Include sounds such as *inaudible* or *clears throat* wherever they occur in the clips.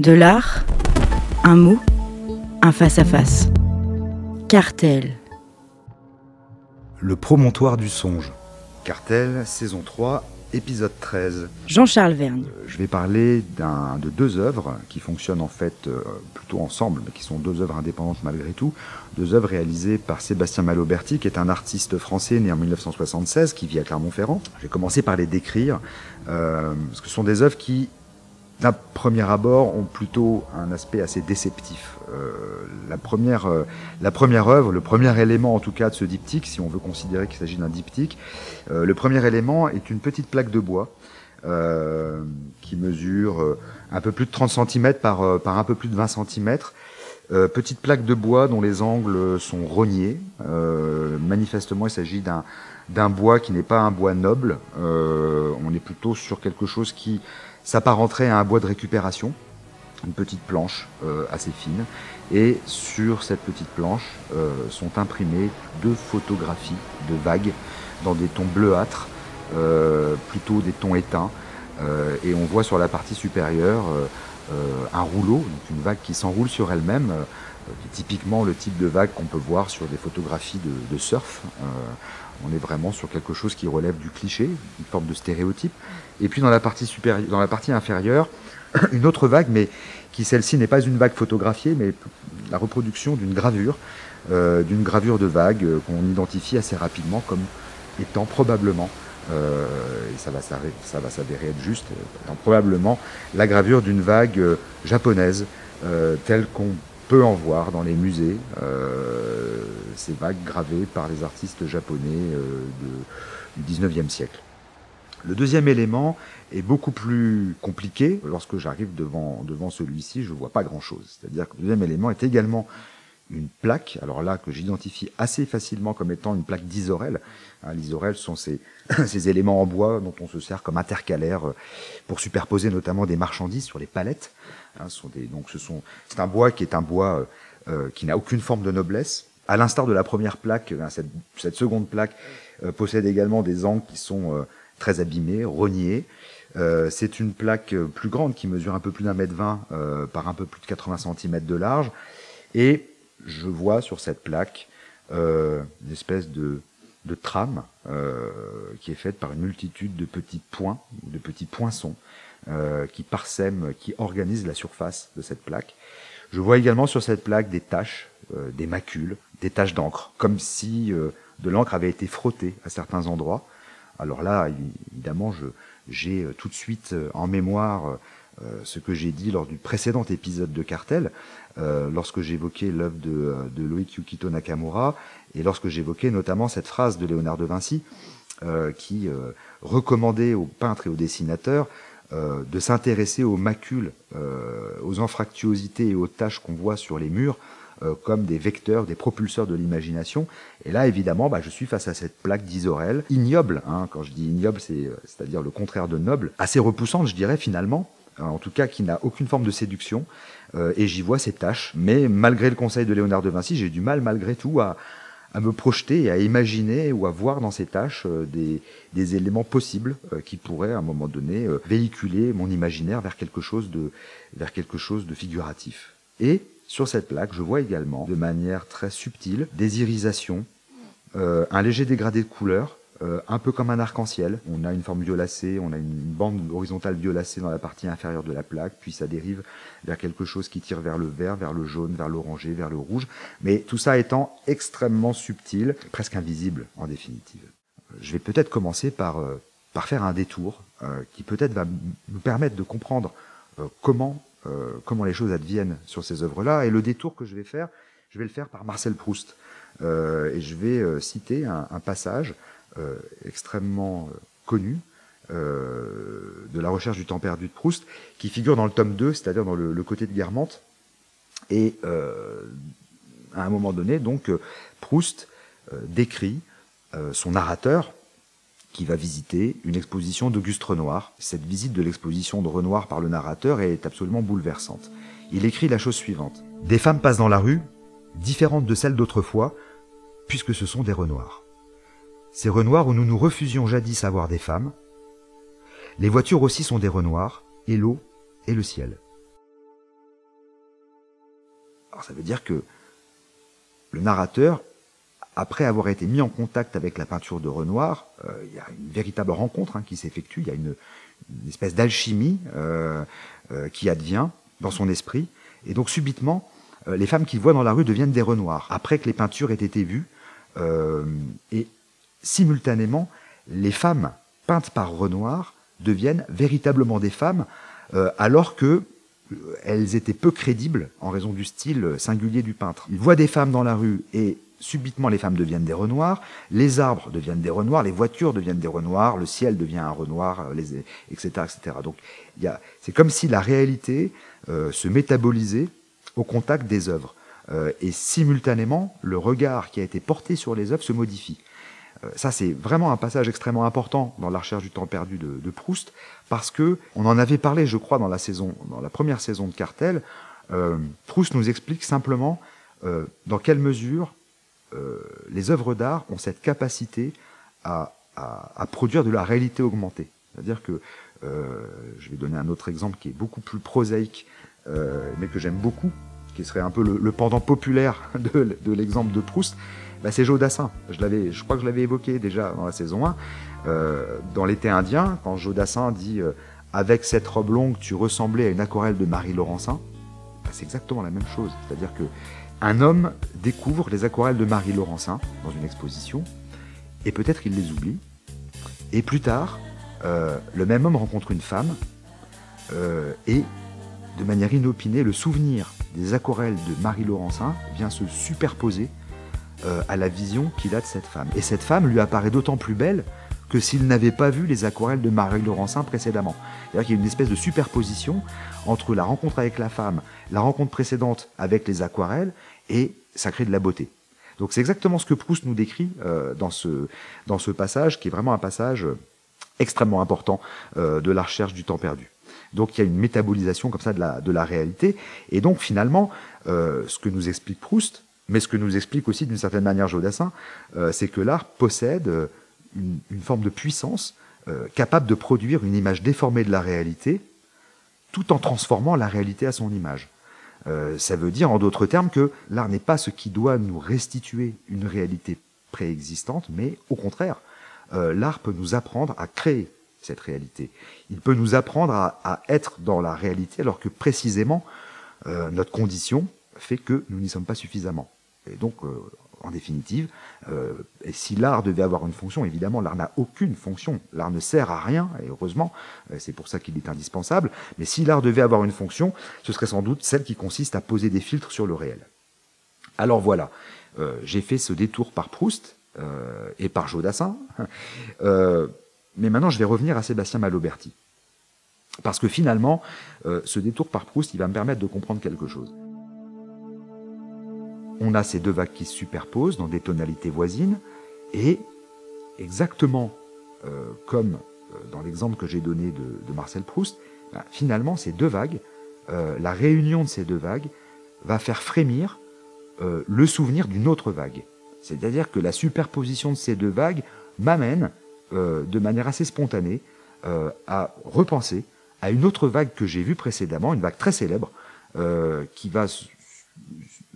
De l'art, un mot, un face-à-face. Cartel. Le promontoire du songe. Cartel, saison 3, épisode 13. Jean-Charles Vergne. Euh, Je vais parler de deux œuvres qui fonctionnent en fait euh, plutôt ensemble, mais qui sont deux œuvres indépendantes malgré tout. Deux œuvres réalisées par Sébastien Maloberti, qui est un artiste français né en 1976, qui vit à Clermont-Ferrand. Je vais commencer par les décrire, euh, parce que ce sont des œuvres qui, d'un premier abord, ont plutôt un aspect assez déceptif. Euh, la, première, euh, la première œuvre, le premier élément en tout cas de ce diptyque, si on veut considérer qu'il s'agit d'un diptyque, euh, le premier élément est une petite plaque de bois euh, qui mesure euh, un peu plus de 30 cm par, par un peu plus de 20 cm. Petite plaque de bois dont les angles sont rognés. Manifestement, il s'agit d'un bois qui n'est pas un bois noble. On est plutôt sur quelque chose qui s'apparenterait à un bois de récupération, une petite planche euh, assez fine. Et sur cette petite planche euh, sont imprimées deux photographies de vagues dans des tons bleuâtres, euh, plutôt des tons éteints. Euh, et on voit sur la partie supérieure euh, euh, un rouleau, donc une vague qui s'enroule sur elle-même, qui est typiquement le type de vague qu'on peut voir sur des photographies de, de surf. On est vraiment sur quelque chose qui relève du cliché, une forme de stéréotype. Et puis dans la partie dans la partie inférieure, *coughs* une autre vague, mais qui celle-ci n'est pas une vague photographiée, mais la reproduction d'une gravure, euh, d'une gravure de vague euh, qu'on identifie assez rapidement comme étant probablement, euh, et ça va, s'avérer être juste, étant probablement la gravure d'une vague japonaise, telle qu'on peut en voir dans les musées, ces vagues gravées par les artistes japonais du 19e siècle. Le deuxième élément est beaucoup plus compliqué. Lorsque j'arrive devant, devant celui-ci, je vois pas grand-chose. C'est-à-dire que le deuxième élément est également une plaque, alors là que j'identifie assez facilement comme étant une plaque d'isorel. Hein, L'isorel sont ces, *coughs* ces éléments en bois dont on se sert comme intercalaire euh, pour superposer notamment des marchandises sur les palettes. Hein, sont des, donc ce sont, c'est un bois qui est un bois euh, euh, qui n'a aucune forme de noblesse. À l'instar de la première plaque, hein, cette, cette seconde plaque euh, possède également des angles qui sont euh, très abîmés, rognés. Euh, c'est une plaque euh, plus grande qui mesure un peu plus d'un mètre vingt euh, par un peu plus de 80 cm de large. Et je vois sur cette plaque euh, une espèce de, de trame euh, qui est faite par une multitude de petits points, de petits poinçons euh, qui parsèment, qui organisent la surface de cette plaque. Je vois également sur cette plaque des taches, des macules, des taches d'encre, comme si de l'encre avait été frottée à certains endroits. Alors là, évidemment, j'ai euh, tout de suite euh, en mémoire euh, ce que j'ai dit lors du précédent épisode de Cartel, lorsque j'évoquais l'œuvre de, de Loïc Yukito Nakamura, et lorsque j'évoquais notamment cette phrase de Léonard de Vinci, qui recommandait aux peintres et aux dessinateurs de s'intéresser aux macules, aux anfractuosités et aux taches qu'on voit sur les murs euh, comme des vecteurs, des propulseurs de l'imagination. Et là, évidemment, bah, je suis face à cette plaque d'Isorel, ignoble, hein, quand je dis ignoble, c'est, euh, c'est-à-dire le contraire de noble, assez repoussante, je dirais, finalement, euh, en tout cas qui n'a aucune forme de séduction, euh, et j'y vois ces taches. Mais malgré le conseil de Léonard de Vinci, j'ai du mal, malgré tout, à, à me projeter et à imaginer ou à voir dans ces tâches euh, des, des éléments possibles euh, qui pourraient à un moment donné euh, véhiculer mon imaginaire vers quelque chose de vers quelque chose de figuratif. Et sur cette plaque, je vois également de manière très subtile des irisations, euh, un léger dégradé de couleur, euh, un peu comme un arc-en-ciel. On a une forme violacée, on a une bande horizontale violacée dans la partie inférieure de la plaque, puis ça dérive vers quelque chose qui tire vers le vert, vers le jaune, vers l'orangé, vers le rouge, mais tout ça étant extrêmement subtil, presque invisible en définitive. Je vais peut-être commencer par, euh, par faire un détour qui peut-être va nous permettre de comprendre comment, euh, comment les choses adviennent sur ces œuvres-là. Et le détour que je vais faire, je vais le faire par Marcel Proust. Euh, et je vais euh, citer un, passage extrêmement connu de la recherche du temps perdu de Proust, qui figure dans le tome 2, c'est-à-dire dans le, côté de Guermantes. Et à un moment donné, donc, Proust décrit son narrateur qui va visiter une exposition d'Auguste Renoir. Cette visite de l'exposition de Renoir par le narrateur est absolument bouleversante. Il écrit la chose suivante. Des femmes passent dans la rue, différentes de celles d'autrefois, puisque ce sont des Renoirs. Ces Renoirs où nous nous refusions jadis à voir des femmes. Les voitures aussi sont des Renoirs, et l'eau, et le ciel. Alors ça veut dire que le narrateur, après avoir été mis en contact avec la peinture de Renoir, euh, il y a une véritable rencontre hein, qui s'effectue, il y a une, espèce d'alchimie euh, euh, qui advient dans son esprit, et donc subitement, les femmes qu'il voit dans la rue deviennent des Renoirs, après que les peintures aient été vues, et simultanément, les femmes peintes par Renoir deviennent véritablement des femmes, alors que elles étaient peu crédibles en raison du style singulier du peintre. Il voit des femmes dans la rue et subitement les femmes deviennent des renoirs, les arbres deviennent des renoirs, les voitures deviennent des renoirs, le ciel devient un renoir, etc., etc. Donc c'est comme si la réalité euh, se métabolisait au contact des œuvres. Euh, et simultanément, le regard qui a été porté sur les œuvres se modifie. Euh, ça, c'est vraiment un passage extrêmement important dans la recherche du temps perdu de, Proust, parce que on en avait parlé, je crois, dans la saison, dans la première saison de Cartel. Euh, Proust nous explique simplement euh, dans quelle mesure les œuvres d'art ont cette capacité à, produire de la réalité augmentée. C'est-à-dire que je vais donner un autre exemple qui est beaucoup plus prosaïque, mais que j'aime beaucoup, qui serait un peu le, pendant populaire *laughs* de, l'exemple de Proust. Bah, c'est Jodassin. Je, je crois que je l'avais évoqué déjà dans la saison 1. Euh, dans l'été indien, quand Jodassin dit euh, Avec cette robe longue, tu ressemblais à une aquarelle de Marie Laurencin bah, c'est exactement la même chose. C'est-à-dire que un homme découvre les aquarelles de Marie Laurencin dans une exposition, et peut-être il les oublie. Et plus tard, euh, le même homme rencontre une femme, et de manière inopinée, le souvenir des aquarelles de Marie Laurencin vient se superposer euh, à la vision qu'il a de cette femme. Et cette femme lui apparaît d'autant plus belle que s'il n'avait pas vu les aquarelles de Marie Laurencin précédemment. C'est-à-dire qu'il y a une espèce de superposition entre la rencontre avec la femme, la rencontre précédente avec les aquarelles, et ça crée de la beauté. Donc c'est exactement ce que Proust nous décrit euh, dans, ce, dans ce passage, qui est vraiment un passage extrêmement important euh, de la recherche du temps perdu. Donc il y a une métabolisation comme ça de la, de la réalité. Et donc finalement, ce que nous explique Proust, mais ce que nous explique aussi d'une certaine manière Jodassin, euh, c'est que l'art possède euh, une, forme de puissance euh, capable de produire une image déformée de la réalité, tout en transformant la réalité à son image. ça veut dire, en d'autres termes, que l'art n'est pas ce qui doit nous restituer une réalité préexistante, mais au contraire, l'art peut nous apprendre à créer cette réalité. Il peut nous apprendre à, à être dans la réalité, alors que précisément, notre condition fait que nous n'y sommes pas suffisamment. Et donc, euh, en définitive, euh, et si l'art devait avoir une fonction, évidemment, l'art n'a aucune fonction. L'art ne sert à rien, et heureusement, euh, c'est pour ça qu'il est indispensable. Mais si l'art devait avoir une fonction, ce serait sans doute celle qui consiste à poser des filtres sur le réel. Alors voilà, j'ai fait ce détour par Proust et par Jodassin. *laughs* mais maintenant, je vais revenir à Sébastien Maloberti. Parce que finalement, ce détour par Proust, il va me permettre de comprendre quelque chose on a ces deux vagues qui se superposent dans des tonalités voisines, et exactement euh, comme euh, dans l'exemple que j'ai donné de, Marcel Proust, ben, finalement ces deux vagues, euh, la réunion de ces deux vagues va faire frémir le souvenir d'une autre vague. C'est-à-dire que la superposition de ces deux vagues m'amène de manière assez spontanée à repenser à une autre vague que j'ai vue précédemment, une vague très célèbre, qui va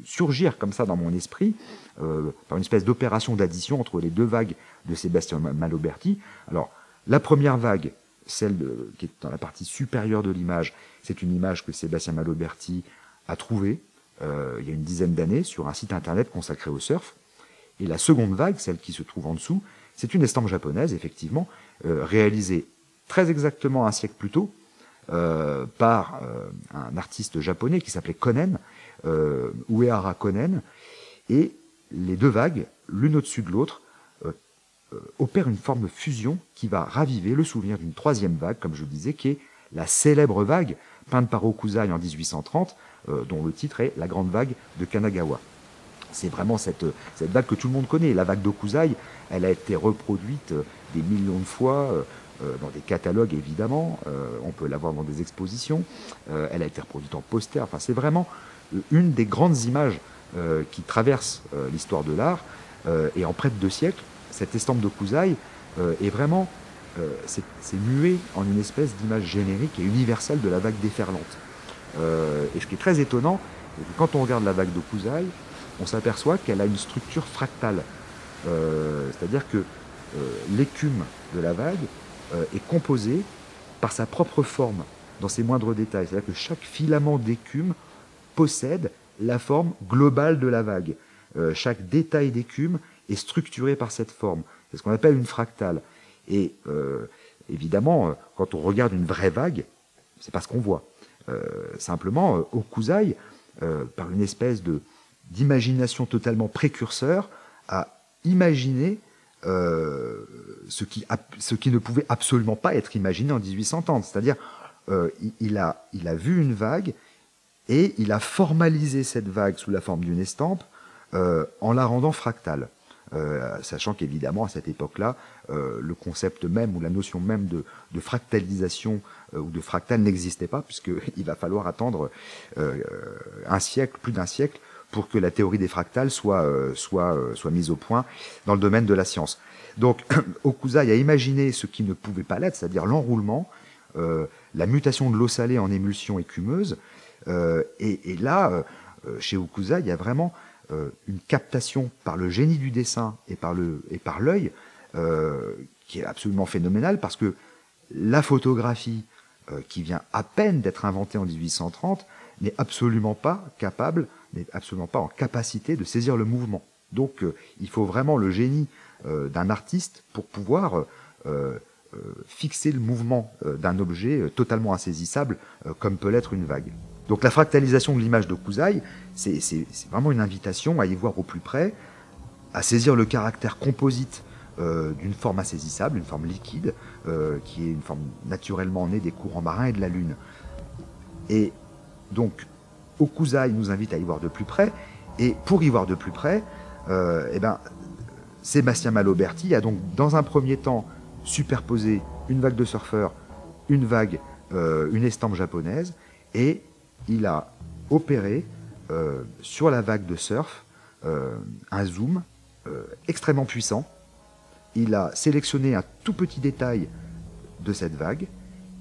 surgir comme ça dans mon esprit, euh, par une espèce d'opération d'addition entre les deux vagues de Sébastien Maloberti. Alors, la première vague, celle qui est dans la partie supérieure de l'image, c'est une image que Sébastien Maloberti a trouvée euh, il y a une dizaine d'années sur un site internet consacré au surf. Et la seconde vague, celle qui se trouve en dessous, c'est une estampe japonaise, effectivement, euh, réalisée très exactement un siècle plus tôt par un artiste japonais qui s'appelait Konen, euh, Uehara Konen, et les deux vagues, l'une au-dessus de l'autre, euh, euh, opèrent une forme de fusion qui va raviver le souvenir d'une troisième vague, comme je le disais, qui est la célèbre vague peinte par Okuzai en 1830, euh, dont le titre est La Grande Vague de Kanagawa. C'est vraiment cette, cette vague que tout le monde connaît. La vague d'Okuzai, elle a été reproduite des millions de fois dans des catalogues évidemment, on peut la voir dans des expositions, elle a été reproduite en poster, enfin c'est vraiment une des grandes images euh, qui traverse euh, l'histoire de l'art. Euh, et en près de deux siècles, cette estampe de est vraiment c'est muet en une espèce d'image générique et universelle de la vague déferlante. et ce qui est très étonnant, c'est que quand on regarde la vague d'Okuzai, on s'aperçoit qu'elle a une structure fractale. C'est-à-dire que l'écume de la vague est composée par sa propre forme dans ses moindres détails. C'est-à-dire que chaque filament d'écume possède la forme globale de la vague. Euh, chaque détail d'écume est structuré par cette forme. C'est ce qu'on appelle une fractale. Et euh, évidemment, euh, quand on regarde une vraie vague, c'est pas ce qu'on voit. simplement, au Kusai, par une espèce de d'imagination totalement précurseur, a imaginé ce, qui, ce qui ne pouvait absolument pas être imaginé en 1830. C'est-à-dire, il, a, il a vu une vague et il a formalisé cette vague sous la forme d'une estampe euh, en la rendant fractale. Euh, sachant qu'évidemment à cette époque-là, euh, le concept même ou la notion même de, de fractalisation euh, ou de fractal n'existait pas, puisqu'il *laughs* va falloir attendre euh, un siècle, plus d'un siècle, pour que la théorie des fractales soit, soit, soit mise au point dans le domaine de la science. Donc *clears throat* Okuzai a imaginé ce qui ne pouvait pas l'être, c'est-à-dire l'enroulement, la mutation de l'eau salée en émulsion écumeuse, et, et, là, chez Okuzai, il y a vraiment euh, une captation par le génie du dessin et par l'œil euh, qui est absolument phénoménale parce que la photographie euh, qui vient à peine d'être inventée en 1830 n'est absolument pas capable, n'est absolument pas en capacité de saisir le mouvement. Donc il faut vraiment le génie d'un artiste pour pouvoir fixer le mouvement d'un objet totalement insaisissable comme peut l'être une vague. Donc la fractalisation de l'image de Kusai, c'est vraiment une invitation à y voir au plus près, à saisir le caractère composite euh, d'une forme insaisissable, une forme liquide, euh, qui est une forme naturellement née des courants marins et de la Lune. Et donc, Okuzai nous invite à y voir de plus près, et pour y voir de plus près, euh, eh ben, Sébastien Maloberti a donc dans un premier temps superposé une vague de surfeurs, une vague, une estampe japonaise, et il a opéré euh, sur la vague de surf euh, un zoom euh, extrêmement puissant. Il a sélectionné un tout petit détail de cette vague.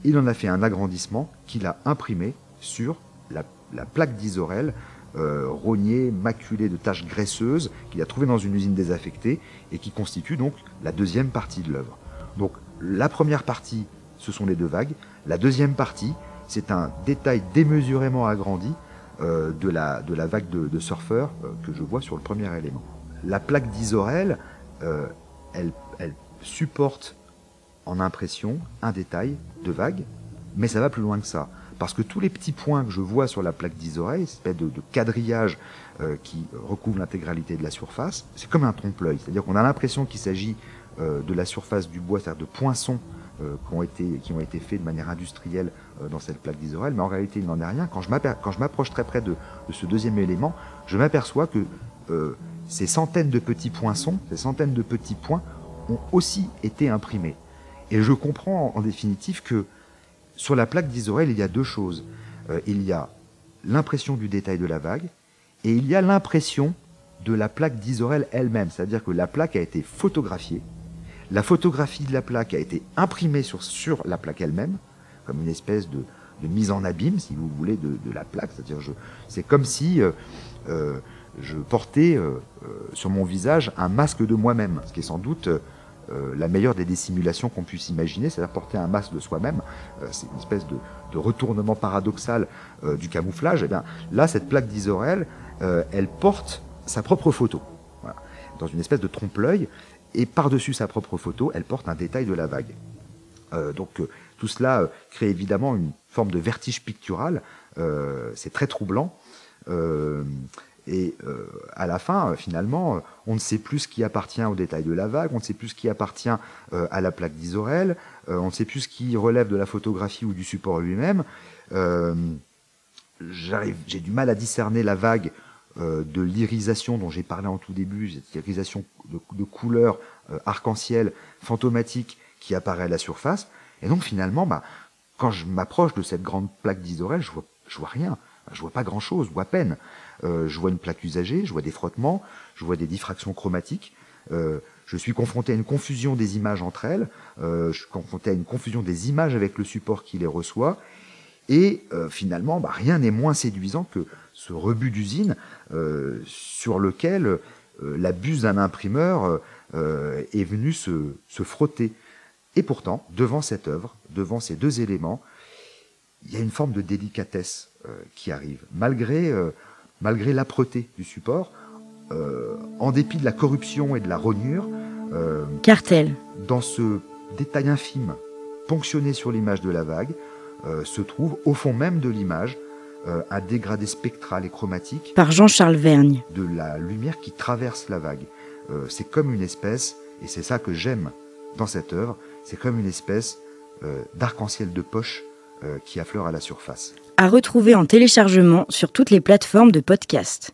Il en a fait un agrandissement qu'il a imprimé sur la, plaque d'Isorel, rognée, maculée de taches graisseuses, qu'il a trouvé dans une usine désaffectée et qui constitue donc la deuxième partie de l'œuvre. Donc la première partie, ce sont les deux vagues. La deuxième partie, c'est un détail démesurément agrandi euh, de, la, de la vague de, surfeurs euh, que je vois sur le premier élément. La plaque d'Isorel, euh, elle, elle, supporte en impression un détail de vague, mais ça va plus loin que ça. Parce que tous les petits points que je vois sur la plaque d'Isorel, espèce de, de quadrillage qui recouvre l'intégralité de la surface, c'est comme un trompe-l'œil. C'est-à-dire qu'on a l'impression qu'il s'agit de la surface du bois, c'est-à-dire de poinçons qui, ont été, qui ont été faits de manière industrielle euh, dans cette plaque d'Isorel, mais en réalité il n'en est rien. Quand je m'approche très près de, de, ce deuxième élément, je m'aperçois que euh, ces centaines de petits poinçons, ces centaines de petits points ont aussi été imprimés. Et je comprends en, définitive que sur la plaque d'Isorel, il y a deux choses. il y a l'impression du détail de la vague et il y a l'impression de la plaque d'Isorel elle-même, c'est-à-dire que la plaque a été photographiée la photographie de la plaque a été imprimée sur, sur la plaque elle-même, comme une espèce de, mise en abîme, si vous voulez, de, la plaque. C'est-à-dire, c'est comme si euh, euh, je portais euh, sur mon visage un masque de moi-même, ce qui est sans doute la meilleure des dissimulations qu'on puisse imaginer, c'est-à-dire porter un masque de soi-même. c'est une espèce de, retournement paradoxal du camouflage. Et eh bien, là, cette plaque d'Isorel, elle porte sa propre photo. dans une espèce de trompe-l'œil, et par-dessus sa propre photo, elle porte un détail de la vague. Euh, donc euh, tout cela euh, crée évidemment une forme de vertige pictural, c'est très troublant. et à la fin, finalement, on ne sait plus ce qui appartient au détail de la vague, on ne sait plus ce qui appartient à la plaque d'Isorel, on ne sait plus ce qui relève de la photographie ou du support lui-même. J'ai du mal à discerner la vague euh, de l'irisation dont j'ai parlé en tout début, cette irisation de, de couleurs euh, arc-en-ciel fantomatique qui apparaît à la surface. Et donc finalement, bah, quand je m'approche de cette grande plaque d'Isorel, je vois, je vois rien. Je vois pas grand-chose, je vois à peine. Euh, je vois une plaque usagée, je vois des frottements, je vois des diffractions chromatiques. je suis confronté à une confusion des images entre elles. je suis confronté à une confusion des images avec le support qui les reçoit. Et finalement, bah, rien n'est moins séduisant que ce rebut d'usine sur lequel la buse d'un imprimeur est venue se, se frotter. Et pourtant, devant cette œuvre, devant ces deux éléments, il y a une forme de délicatesse euh, qui arrive, malgré, euh, malgré l'âpreté du support, euh, en dépit de la corruption et de la rognure. Cartel. Dans ce détail infime, ponctionné sur l'image de la vague, se trouve au fond même de l'image un dégradé spectral et chromatique. Par Jean-Charles Vergne. De la lumière qui traverse la vague. c'est comme une espèce, et c'est ça que j'aime dans cette œuvre, c'est comme une espèce d'arc-en-ciel de poche euh, qui affleure à la surface. À retrouver en téléchargement sur toutes les plateformes de podcast.